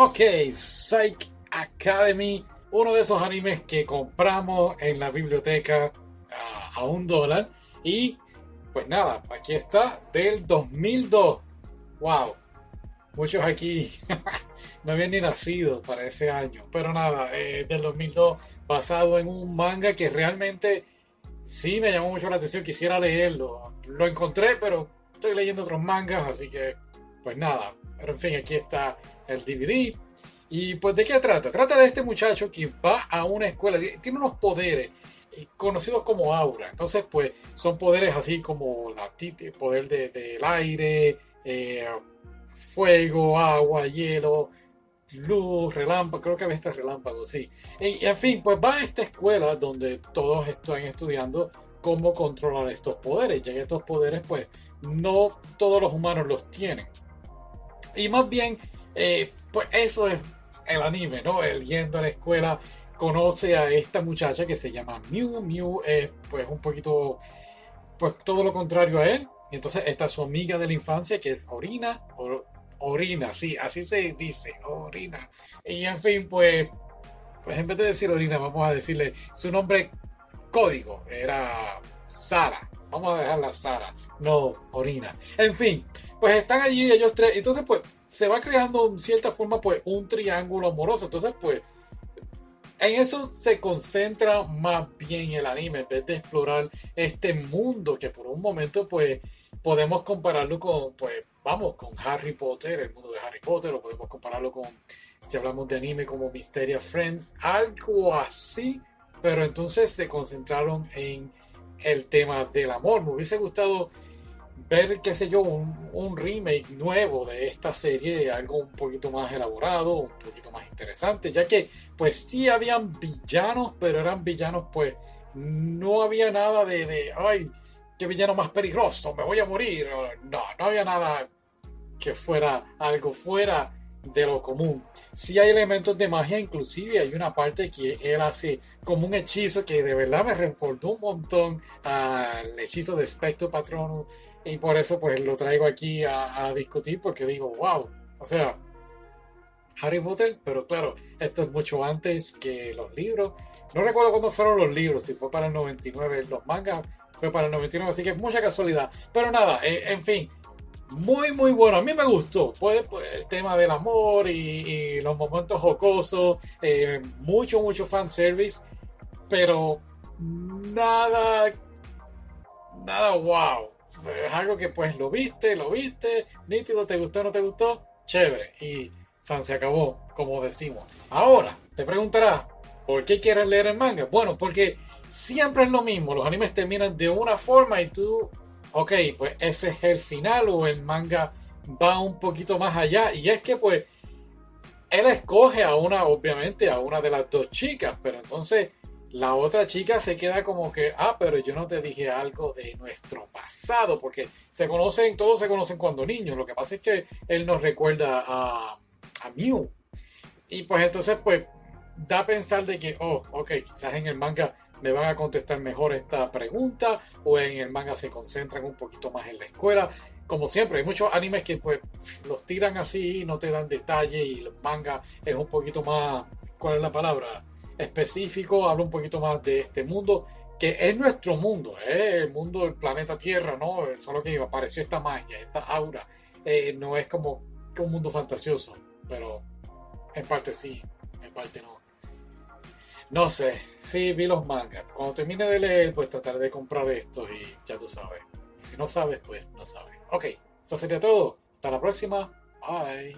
Ok, Psych Academy, uno de esos animes que compramos en la biblioteca a, un dólar. Y pues nada, aquí está, del 2002. ¡Wow! Muchos aquí no habían ni nacido para ese año. Pero nada, eh, del 2002, basado en un manga que realmente sí me llamó mucho la atención. Quisiera leerlo. Lo encontré, pero estoy leyendo otros mangas, así que pues nada. Pero en fin, aquí está el DVD. Y pues de qué trata? Trata de este muchacho que va a una escuela, tiene unos poderes eh, conocidos como aura. Entonces, pues son poderes así como la poder del de, aire, eh, fuego, agua, hielo, luz, relámpago, creo que había este relámpago, sí. Y, en fin, pues va a esta escuela donde todos están estudiando cómo controlar estos poderes, ya que estos poderes, pues, no todos los humanos los tienen. Y más bien, eh, pues eso es el anime, ¿no? Él yendo a la escuela conoce a esta muchacha que se llama Mew. Mew es pues un poquito, pues todo lo contrario a él. Y entonces está su amiga de la infancia que es Orina. Orina, sí, así se dice, Orina. Y en fin, pues, pues en vez de decir Orina, vamos a decirle su nombre código. Era Sara. Vamos a dejarla Sara, no Orina. En fin, pues están allí ellos tres. Entonces, pues se va creando en cierta forma pues un triángulo amoroso. Entonces pues en eso se concentra más bien el anime en vez de explorar este mundo que por un momento pues podemos compararlo con pues vamos con Harry Potter, el mundo de Harry Potter, o podemos compararlo con si hablamos de anime como Mysteria Friends, algo así, pero entonces se concentraron en el tema del amor. Me hubiese gustado ver, qué sé yo, un, remake nuevo de esta serie, algo un poquito más elaborado, un poquito más interesante, ya que pues sí habían villanos, pero eran villanos pues no había nada de, de ay, qué villano más peligroso, me voy a morir, no, no había nada que fuera algo fuera de lo común. Sí hay elementos de magia, inclusive hay una parte que él hace como un hechizo que de verdad me recordó un montón al hechizo de Spectro Patronus y por eso pues lo traigo aquí a, discutir porque digo, wow, o sea, Harry Potter, pero claro, esto es mucho antes que los libros. No recuerdo cuándo fueron los libros, si fue para el 99, los mangas fue para el 99, así que mucha casualidad. Pero nada, eh, en fin, muy, muy bueno. A mí me gustó. Pues, pues el tema del amor y, los momentos jocosos. Eh, mucho, mucho fanservice. Pero nada. Nada wow. Es algo que pues lo viste, lo viste. Nítido, te gustó, no te gustó. Chévere. Y se acabó, como decimos. Ahora, te preguntarás, ¿por qué quieres leer el manga? Bueno, porque siempre es lo mismo. Los animes terminan de una forma y tú ok, pues ese es el final o el manga va un poquito más allá. Y es que pues él escoge a una, obviamente, a una de las dos chicas, pero entonces la otra chica se queda como que, ah, pero yo no te dije algo de nuestro pasado, porque se conocen, todos se conocen cuando niños. Lo que pasa es que él nos recuerda a, a Mew. Y pues entonces, pues, da a pensar de que, oh, ok, quizás en el manga me van a contestar mejor esta pregunta o en el manga se concentran un poquito más en la escuela. Como siempre, hay muchos animes que pues los tiran así, no te dan detalle y el manga es un poquito más, ¿cuál es la palabra? Específico, habla un poquito más de este mundo que es nuestro mundo, ¿eh? el mundo del planeta Tierra, ¿no? Solo que apareció esta magia, esta aura. Eh, no es como un mundo fantasioso, pero en parte sí, en parte no. No sé, sí vi los mangas. Cuando termine de leer, pues trataré de comprar esto y ya tú sabes. si no sabes, pues no sabes. Ok, eso sería todo. Hasta la próxima. Bye.